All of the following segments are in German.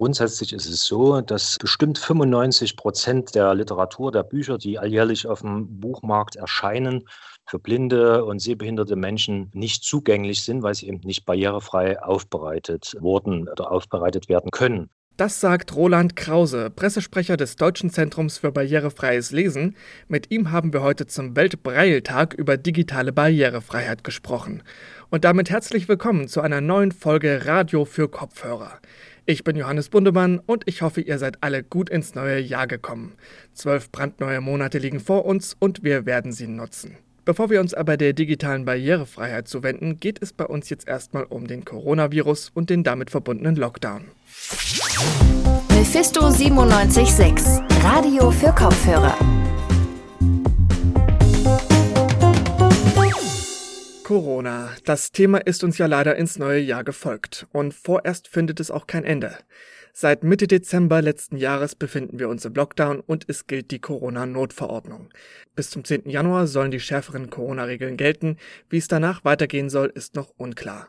Grundsätzlich ist es so, dass bestimmt 95 Prozent der Literatur, der Bücher, die alljährlich auf dem Buchmarkt erscheinen, für blinde und sehbehinderte Menschen nicht zugänglich sind, weil sie eben nicht barrierefrei aufbereitet wurden oder aufbereitet werden können. Das sagt Roland Krause, Pressesprecher des Deutschen Zentrums für barrierefreies Lesen. Mit ihm haben wir heute zum Weltbreiltag über digitale Barrierefreiheit gesprochen. Und damit herzlich willkommen zu einer neuen Folge Radio für Kopfhörer. Ich bin Johannes Bundemann und ich hoffe, ihr seid alle gut ins neue Jahr gekommen. Zwölf brandneue Monate liegen vor uns und wir werden sie nutzen. Bevor wir uns aber der digitalen Barrierefreiheit zuwenden, geht es bei uns jetzt erstmal um den Coronavirus und den damit verbundenen Lockdown. Mephisto 976, Radio für Kopfhörer. Corona. Das Thema ist uns ja leider ins neue Jahr gefolgt und vorerst findet es auch kein Ende. Seit Mitte Dezember letzten Jahres befinden wir uns im Lockdown und es gilt die Corona-Notverordnung. Bis zum 10. Januar sollen die schärferen Corona-Regeln gelten. Wie es danach weitergehen soll, ist noch unklar.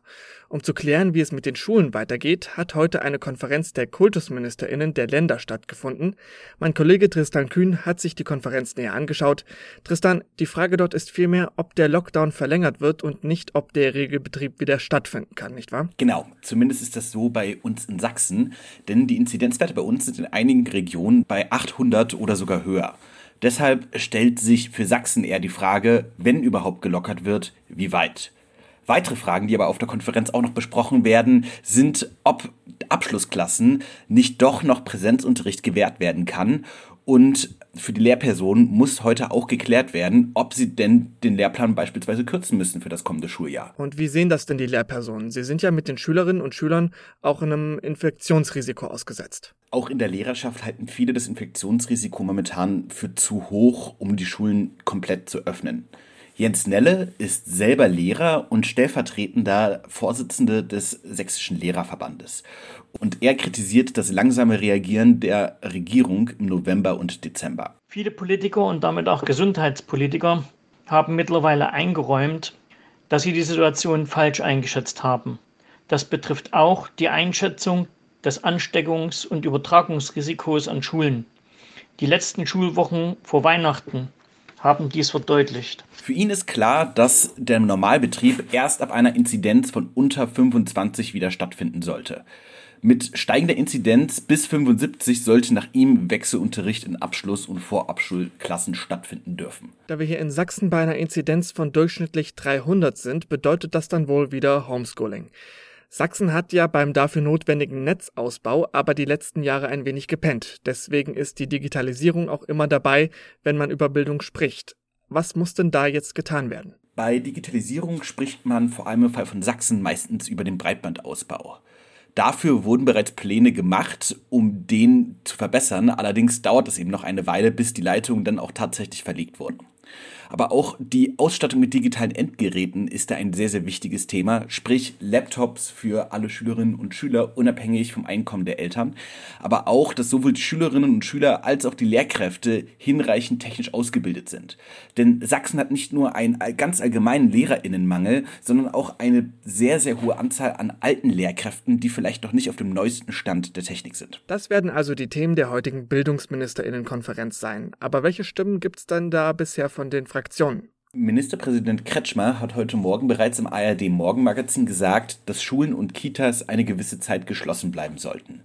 Um zu klären, wie es mit den Schulen weitergeht, hat heute eine Konferenz der KultusministerInnen der Länder stattgefunden. Mein Kollege Tristan Kühn hat sich die Konferenz näher angeschaut. Tristan, die Frage dort ist vielmehr, ob der Lockdown verlängert wird und nicht, ob der Regelbetrieb wieder stattfinden kann, nicht wahr? Genau, zumindest ist das so bei uns in Sachsen, denn die Inzidenzwerte bei uns sind in einigen Regionen bei 800 oder sogar höher. Deshalb stellt sich für Sachsen eher die Frage, wenn überhaupt gelockert wird, wie weit. Weitere Fragen, die aber auf der Konferenz auch noch besprochen werden, sind, ob Abschlussklassen nicht doch noch Präsenzunterricht gewährt werden kann. Und für die Lehrpersonen muss heute auch geklärt werden, ob sie denn den Lehrplan beispielsweise kürzen müssen für das kommende Schuljahr. Und wie sehen das denn die Lehrpersonen? Sie sind ja mit den Schülerinnen und Schülern auch einem Infektionsrisiko ausgesetzt. Auch in der Lehrerschaft halten viele das Infektionsrisiko momentan für zu hoch, um die Schulen komplett zu öffnen. Jens Nelle ist selber Lehrer und stellvertretender Vorsitzende des Sächsischen Lehrerverbandes. Und er kritisiert das langsame Reagieren der Regierung im November und Dezember. Viele Politiker und damit auch Gesundheitspolitiker haben mittlerweile eingeräumt, dass sie die Situation falsch eingeschätzt haben. Das betrifft auch die Einschätzung des Ansteckungs- und Übertragungsrisikos an Schulen. Die letzten Schulwochen vor Weihnachten haben dies verdeutlicht. Für ihn ist klar, dass der Normalbetrieb erst ab einer Inzidenz von unter 25 wieder stattfinden sollte. Mit steigender Inzidenz bis 75 sollte nach ihm Wechselunterricht in Abschluss- und Vorabschulklassen stattfinden dürfen. Da wir hier in Sachsen bei einer Inzidenz von durchschnittlich 300 sind, bedeutet das dann wohl wieder Homeschooling. Sachsen hat ja beim dafür notwendigen Netzausbau aber die letzten Jahre ein wenig gepennt. Deswegen ist die Digitalisierung auch immer dabei, wenn man über Bildung spricht. Was muss denn da jetzt getan werden? Bei Digitalisierung spricht man vor allem im Fall von Sachsen meistens über den Breitbandausbau. Dafür wurden bereits Pläne gemacht, um den zu verbessern. Allerdings dauert es eben noch eine Weile, bis die Leitungen dann auch tatsächlich verlegt wurden. Aber auch die Ausstattung mit digitalen Endgeräten ist da ein sehr, sehr wichtiges Thema. Sprich Laptops für alle Schülerinnen und Schüler, unabhängig vom Einkommen der Eltern. Aber auch, dass sowohl die Schülerinnen und Schüler als auch die Lehrkräfte hinreichend technisch ausgebildet sind. Denn Sachsen hat nicht nur einen ganz allgemeinen Lehrerinnenmangel, sondern auch eine sehr, sehr hohe Anzahl an alten Lehrkräften, die vielleicht noch nicht auf dem neuesten Stand der Technik sind. Das werden also die Themen der heutigen Bildungsministerinnenkonferenz sein. Aber welche Stimmen gibt es dann da bisher von den Fraktionen? Fraktionen. Ministerpräsident Kretschmer hat heute Morgen bereits im ARD Morgenmagazin gesagt, dass Schulen und Kitas eine gewisse Zeit geschlossen bleiben sollten.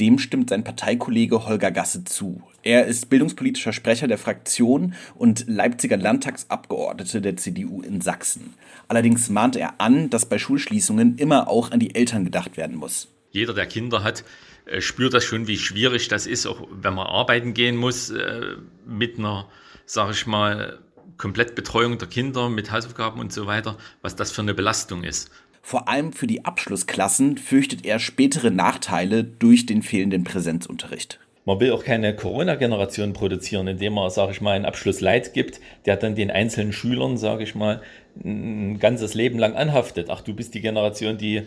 Dem stimmt sein Parteikollege Holger Gasse zu. Er ist bildungspolitischer Sprecher der Fraktion und Leipziger Landtagsabgeordnete der CDU in Sachsen. Allerdings mahnt er an, dass bei Schulschließungen immer auch an die Eltern gedacht werden muss. Jeder, der Kinder hat, äh, spürt das schon, wie schwierig das ist, auch wenn man arbeiten gehen muss, äh, mit einer, sag ich mal, Komplettbetreuung der Kinder mit Hausaufgaben und so weiter, was das für eine Belastung ist. Vor allem für die Abschlussklassen fürchtet er spätere Nachteile durch den fehlenden Präsenzunterricht. Man will auch keine Corona-Generation produzieren, indem man, sage ich mal, einen Abschluss Leid gibt, der dann den einzelnen Schülern, sage ich mal, ein ganzes Leben lang anhaftet. Ach, du bist die Generation, die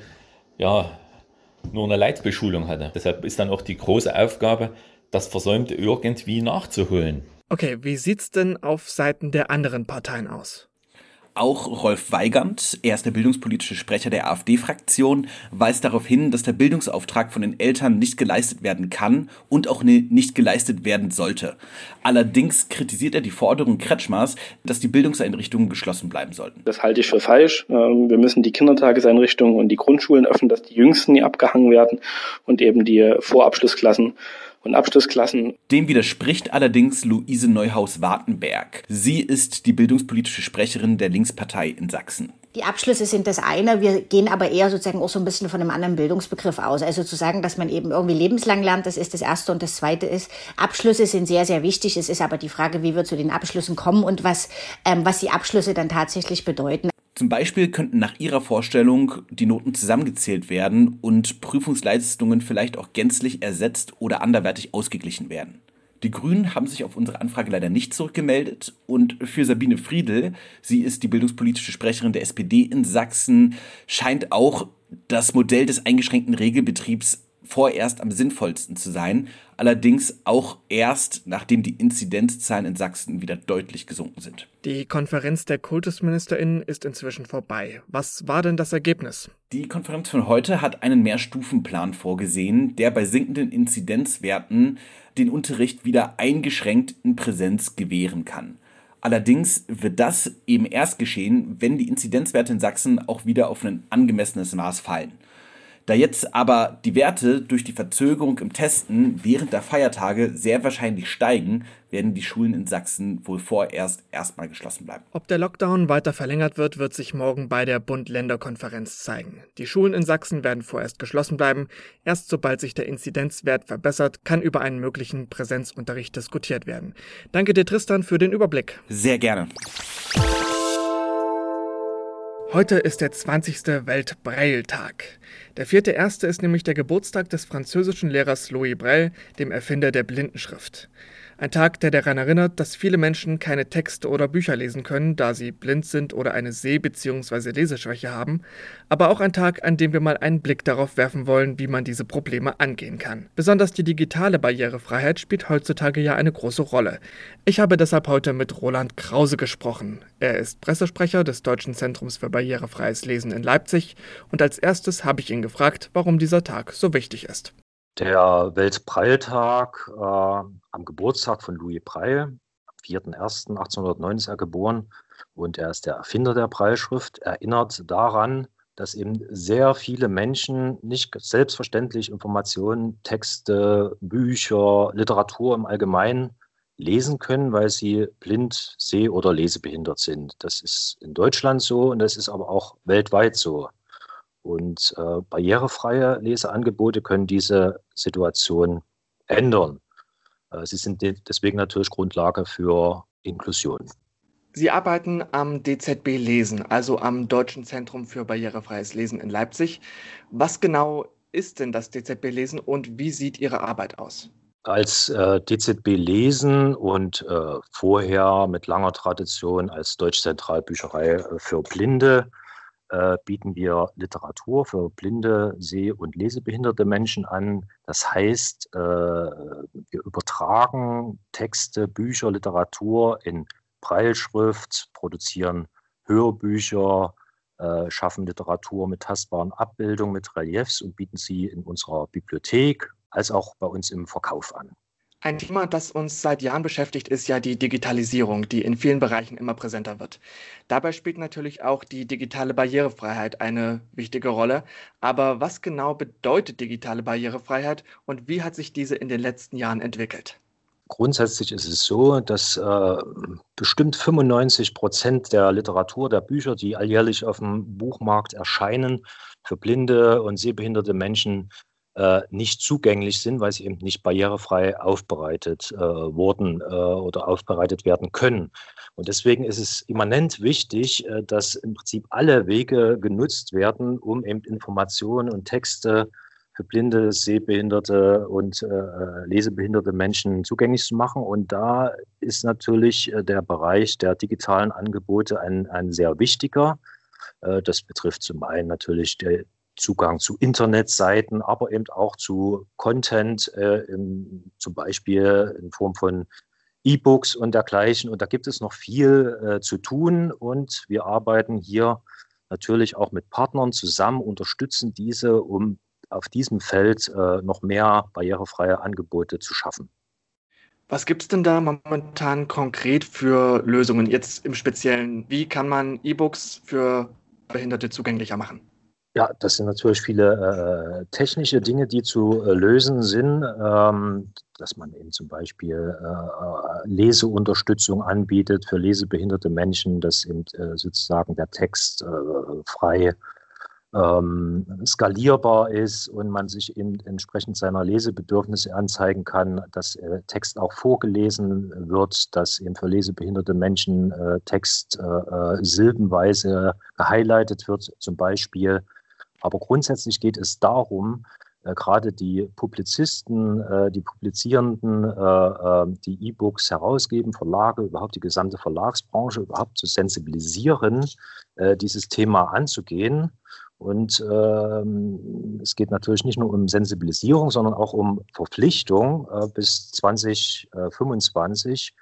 ja nur eine Leitbeschulung hatte. Deshalb ist dann auch die große Aufgabe, das Versäumte irgendwie nachzuholen. Okay, wie sieht's denn auf Seiten der anderen Parteien aus? Auch Rolf Weigand, er ist der bildungspolitische Sprecher der AfD-Fraktion, weist darauf hin, dass der Bildungsauftrag von den Eltern nicht geleistet werden kann und auch nicht geleistet werden sollte. Allerdings kritisiert er die Forderung Kretschmers, dass die Bildungseinrichtungen geschlossen bleiben sollten. Das halte ich für falsch. Ähm, wir müssen die Kindertageseinrichtungen und die Grundschulen öffnen, dass die Jüngsten nie abgehangen werden und eben die Vorabschlussklassen und Abschlussklassen. Dem widerspricht allerdings Luise Neuhaus-Wartenberg. Sie ist die bildungspolitische Sprecherin der Linkspartei in Sachsen. Die Abschlüsse sind das eine, wir gehen aber eher sozusagen auch so ein bisschen von einem anderen Bildungsbegriff aus. Also zu sagen, dass man eben irgendwie lebenslang lernt, das ist das Erste und das Zweite ist, Abschlüsse sind sehr, sehr wichtig. Es ist aber die Frage, wie wir zu den Abschlüssen kommen und was, ähm, was die Abschlüsse dann tatsächlich bedeuten. Zum Beispiel könnten nach Ihrer Vorstellung die Noten zusammengezählt werden und Prüfungsleistungen vielleicht auch gänzlich ersetzt oder anderweitig ausgeglichen werden. Die Grünen haben sich auf unsere Anfrage leider nicht zurückgemeldet und für Sabine Friedel, sie ist die bildungspolitische Sprecherin der SPD in Sachsen, scheint auch das Modell des eingeschränkten Regelbetriebs vorerst am sinnvollsten zu sein, allerdings auch erst, nachdem die Inzidenzzahlen in Sachsen wieder deutlich gesunken sind. Die Konferenz der Kultusministerinnen ist inzwischen vorbei. Was war denn das Ergebnis? Die Konferenz von heute hat einen Mehrstufenplan vorgesehen, der bei sinkenden Inzidenzwerten den Unterricht wieder eingeschränkt in Präsenz gewähren kann. Allerdings wird das eben erst geschehen, wenn die Inzidenzwerte in Sachsen auch wieder auf ein angemessenes Maß fallen. Da jetzt aber die Werte durch die Verzögerung im Testen während der Feiertage sehr wahrscheinlich steigen, werden die Schulen in Sachsen wohl vorerst erstmal geschlossen bleiben. Ob der Lockdown weiter verlängert wird, wird sich morgen bei der Bund-Länder-Konferenz zeigen. Die Schulen in Sachsen werden vorerst geschlossen bleiben. Erst sobald sich der Inzidenzwert verbessert, kann über einen möglichen Präsenzunterricht diskutiert werden. Danke dir, Tristan, für den Überblick. Sehr gerne. Heute ist der 20. Weltbreiltag. Der vierte erste ist nämlich der Geburtstag des französischen Lehrers Louis Braille, dem Erfinder der Blindenschrift. Ein Tag, der daran erinnert, dass viele Menschen keine Texte oder Bücher lesen können, da sie blind sind oder eine Seh- bzw. Leseschwäche haben, aber auch ein Tag, an dem wir mal einen Blick darauf werfen wollen, wie man diese Probleme angehen kann. Besonders die digitale Barrierefreiheit spielt heutzutage ja eine große Rolle. Ich habe deshalb heute mit Roland Krause gesprochen. Er ist Pressesprecher des Deutschen Zentrums für barrierefreies Lesen in Leipzig und als erstes habe ich ihn gefragt, warum dieser Tag so wichtig ist. Der Weltpreiltag äh, am Geburtstag von Louis Preil, am 4.1.1809 ist er geboren und er ist der Erfinder der Preilschrift, erinnert daran, dass eben sehr viele Menschen nicht selbstverständlich Informationen, Texte, Bücher, Literatur im Allgemeinen lesen können, weil sie blind, seh- oder lesebehindert sind. Das ist in Deutschland so und das ist aber auch weltweit so. Und äh, barrierefreie Leseangebote können diese Situation ändern. Äh, sie sind de deswegen natürlich Grundlage für Inklusion. Sie arbeiten am DZB Lesen, also am Deutschen Zentrum für barrierefreies Lesen in Leipzig. Was genau ist denn das DZB Lesen und wie sieht Ihre Arbeit aus? Als äh, DZB Lesen und äh, vorher mit langer Tradition als Deutschzentralbücherei für Blinde äh, bieten wir Literatur für blinde, seh- und lesebehinderte Menschen an. Das heißt, äh, wir übertragen Texte, Bücher, Literatur in Breilschrift, produzieren Hörbücher, äh, schaffen Literatur mit tastbaren Abbildungen, mit Reliefs und bieten sie in unserer Bibliothek als auch bei uns im Verkauf an. Ein Thema, das uns seit Jahren beschäftigt, ist ja die Digitalisierung, die in vielen Bereichen immer präsenter wird. Dabei spielt natürlich auch die digitale Barrierefreiheit eine wichtige Rolle. Aber was genau bedeutet digitale Barrierefreiheit und wie hat sich diese in den letzten Jahren entwickelt? Grundsätzlich ist es so, dass äh, bestimmt 95 Prozent der Literatur, der Bücher, die alljährlich auf dem Buchmarkt erscheinen, für blinde und sehbehinderte Menschen äh, nicht zugänglich sind, weil sie eben nicht barrierefrei aufbereitet äh, wurden äh, oder aufbereitet werden können. Und deswegen ist es immanent wichtig, äh, dass im Prinzip alle Wege genutzt werden, um eben Informationen und Texte für blinde, sehbehinderte und äh, lesebehinderte Menschen zugänglich zu machen. Und da ist natürlich äh, der Bereich der digitalen Angebote ein, ein sehr wichtiger. Das betrifft zum einen natürlich die, Zugang zu Internetseiten, aber eben auch zu Content, äh, im, zum Beispiel in Form von E-Books und dergleichen. Und da gibt es noch viel äh, zu tun. Und wir arbeiten hier natürlich auch mit Partnern zusammen, unterstützen diese, um auf diesem Feld äh, noch mehr barrierefreie Angebote zu schaffen. Was gibt es denn da momentan konkret für Lösungen jetzt im Speziellen? Wie kann man E-Books für Behinderte zugänglicher machen? Ja, das sind natürlich viele äh, technische Dinge, die zu äh, lösen sind, ähm, dass man eben zum Beispiel äh, Leseunterstützung anbietet für lesebehinderte Menschen, dass eben äh, sozusagen der Text äh, frei ähm, skalierbar ist und man sich eben entsprechend seiner Lesebedürfnisse anzeigen kann, dass äh, Text auch vorgelesen wird, dass eben für lesebehinderte Menschen äh, Text äh, äh silbenweise gehighlightet wird, zum Beispiel. Aber grundsätzlich geht es darum, äh, gerade die Publizisten, äh, die Publizierenden, die E-Books herausgeben, Verlage, überhaupt die gesamte Verlagsbranche überhaupt zu sensibilisieren, dieses Thema anzugehen und ähm, es geht natürlich nicht nur um Sensibilisierung, sondern auch um Verpflichtung. Äh, bis 2025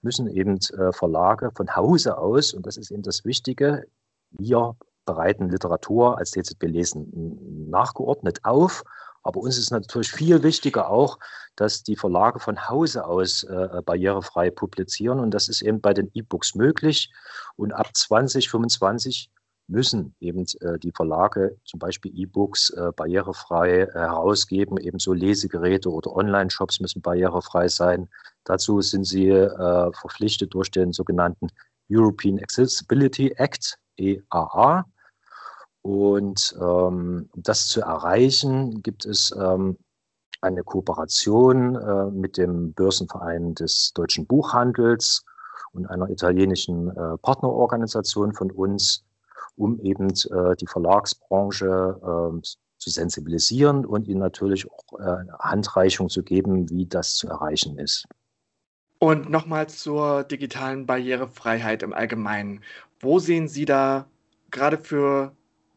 müssen eben äh, Verlage von Hause aus, und das ist eben das Wichtige, wir bereiten Literatur als DZB Lesen nachgeordnet auf. Aber uns ist natürlich viel wichtiger auch, dass die Verlage von Hause aus äh, barrierefrei publizieren. Und das ist eben bei den E-Books möglich. Und ab 2025 müssen eben äh, die Verlage zum Beispiel E-Books äh, barrierefrei äh, herausgeben. Ebenso Lesegeräte oder Online-Shops müssen barrierefrei sein. Dazu sind sie äh, verpflichtet durch den sogenannten European Accessibility Act, EAA. Und ähm, um das zu erreichen, gibt es ähm, eine Kooperation äh, mit dem Börsenverein des deutschen Buchhandels und einer italienischen äh, Partnerorganisation von uns, um eben äh, die Verlagsbranche äh, zu sensibilisieren und ihnen natürlich auch äh, Handreichung zu geben, wie das zu erreichen ist. Und nochmal zur digitalen Barrierefreiheit im Allgemeinen. Wo sehen Sie da gerade für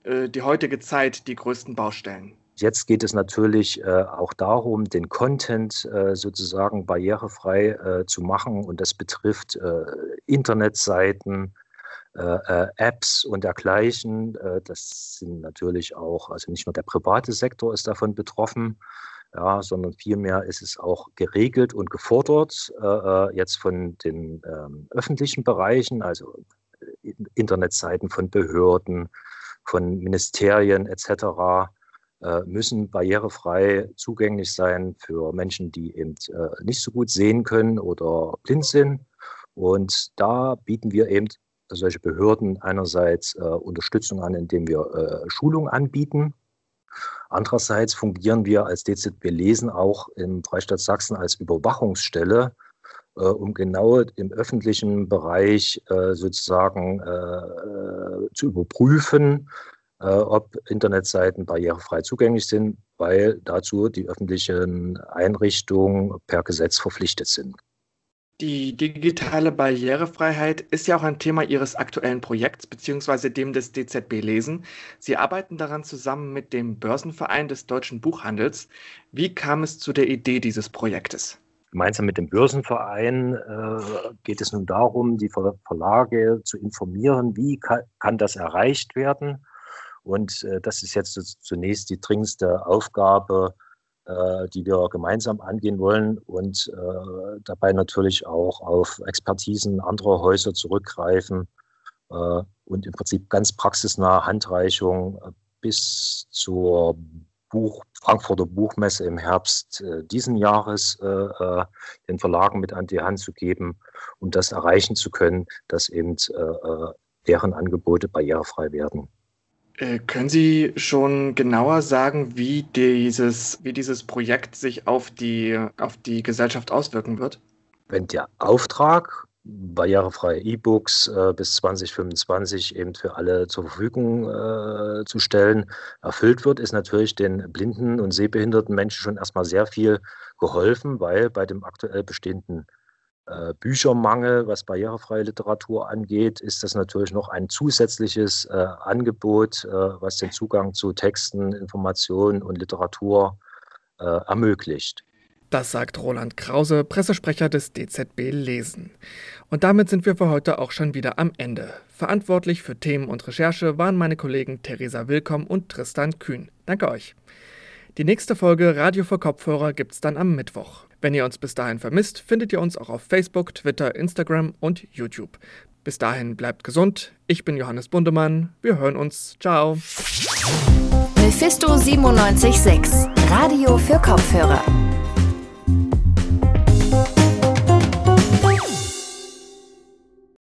die heutige Zeit die größten Baustellen? Jetzt geht es natürlich äh, auch darum, den Content äh, sozusagen barrierefrei äh, zu machen. Und das betrifft äh, Internetseiten, äh, äh, Apps und dergleichen. Äh, das sind natürlich auch, also nicht nur der private Sektor ist davon betroffen, ja, sondern vielmehr ist es auch geregelt und gefordert äh, jetzt von den ähm, öffentlichen Bereichen, also Internetseiten von Behörden, von Ministerien etc. Äh, müssen barrierefrei zugänglich sein für Menschen, die eben äh, nicht so gut sehen können oder blind sind. Und da bieten wir eben solche Behörden einerseits äh, Unterstützung an, indem wir äh, Schulung anbieten. Andererseits fungieren wir als DZB Lesen auch im Freistaat Sachsen als Überwachungsstelle, äh, um genau im öffentlichen Bereich äh, sozusagen äh, zu überprüfen, äh, ob Internetseiten barrierefrei zugänglich sind, weil dazu die öffentlichen Einrichtungen per Gesetz verpflichtet sind. Die digitale Barrierefreiheit ist ja auch ein Thema Ihres aktuellen Projekts beziehungsweise dem des DZB Lesen. Sie arbeiten daran zusammen mit dem Börsenverein des deutschen Buchhandels. Wie kam es zu der Idee dieses Projektes? Gemeinsam mit dem Börsenverein äh, geht es nun darum, die Verlage zu informieren, wie kann, kann das erreicht werden. Und äh, das ist jetzt zunächst die dringendste Aufgabe äh, die wir gemeinsam angehen wollen und äh, dabei natürlich auch auf Expertisen anderer Häuser zurückgreifen äh, und im Prinzip ganz praxisnahe Handreichung bis zur Buch, Frankfurter Buchmesse im Herbst äh, diesen Jahres äh, äh, den Verlagen mit an die Hand zu geben, um das erreichen zu können, dass eben deren Angebote barrierefrei werden. Äh, können Sie schon genauer sagen, wie dieses, wie dieses Projekt sich auf die, auf die Gesellschaft auswirken wird? Wenn der Auftrag, barrierefreie E-Books äh, bis 2025 eben für alle zur Verfügung äh, zu stellen, erfüllt wird, ist natürlich den blinden und sehbehinderten Menschen schon erstmal sehr viel geholfen, weil bei dem aktuell bestehenden äh, Büchermangel, was barrierefreie Literatur angeht, ist das natürlich noch ein zusätzliches äh, Angebot, äh, was den Zugang zu Texten, Informationen und Literatur äh, ermöglicht. Das sagt Roland Krause, Pressesprecher des DZB Lesen. Und damit sind wir für heute auch schon wieder am Ende. Verantwortlich für Themen und Recherche waren meine Kollegen Theresa Willkomm und Tristan Kühn. Danke euch. Die nächste Folge Radio für Kopfhörer gibt's dann am Mittwoch. Wenn ihr uns bis dahin vermisst, findet ihr uns auch auf Facebook, Twitter, Instagram und YouTube. Bis dahin bleibt gesund. Ich bin Johannes Bundemann. Wir hören uns. Ciao. Mephisto 976, Radio für Kopfhörer.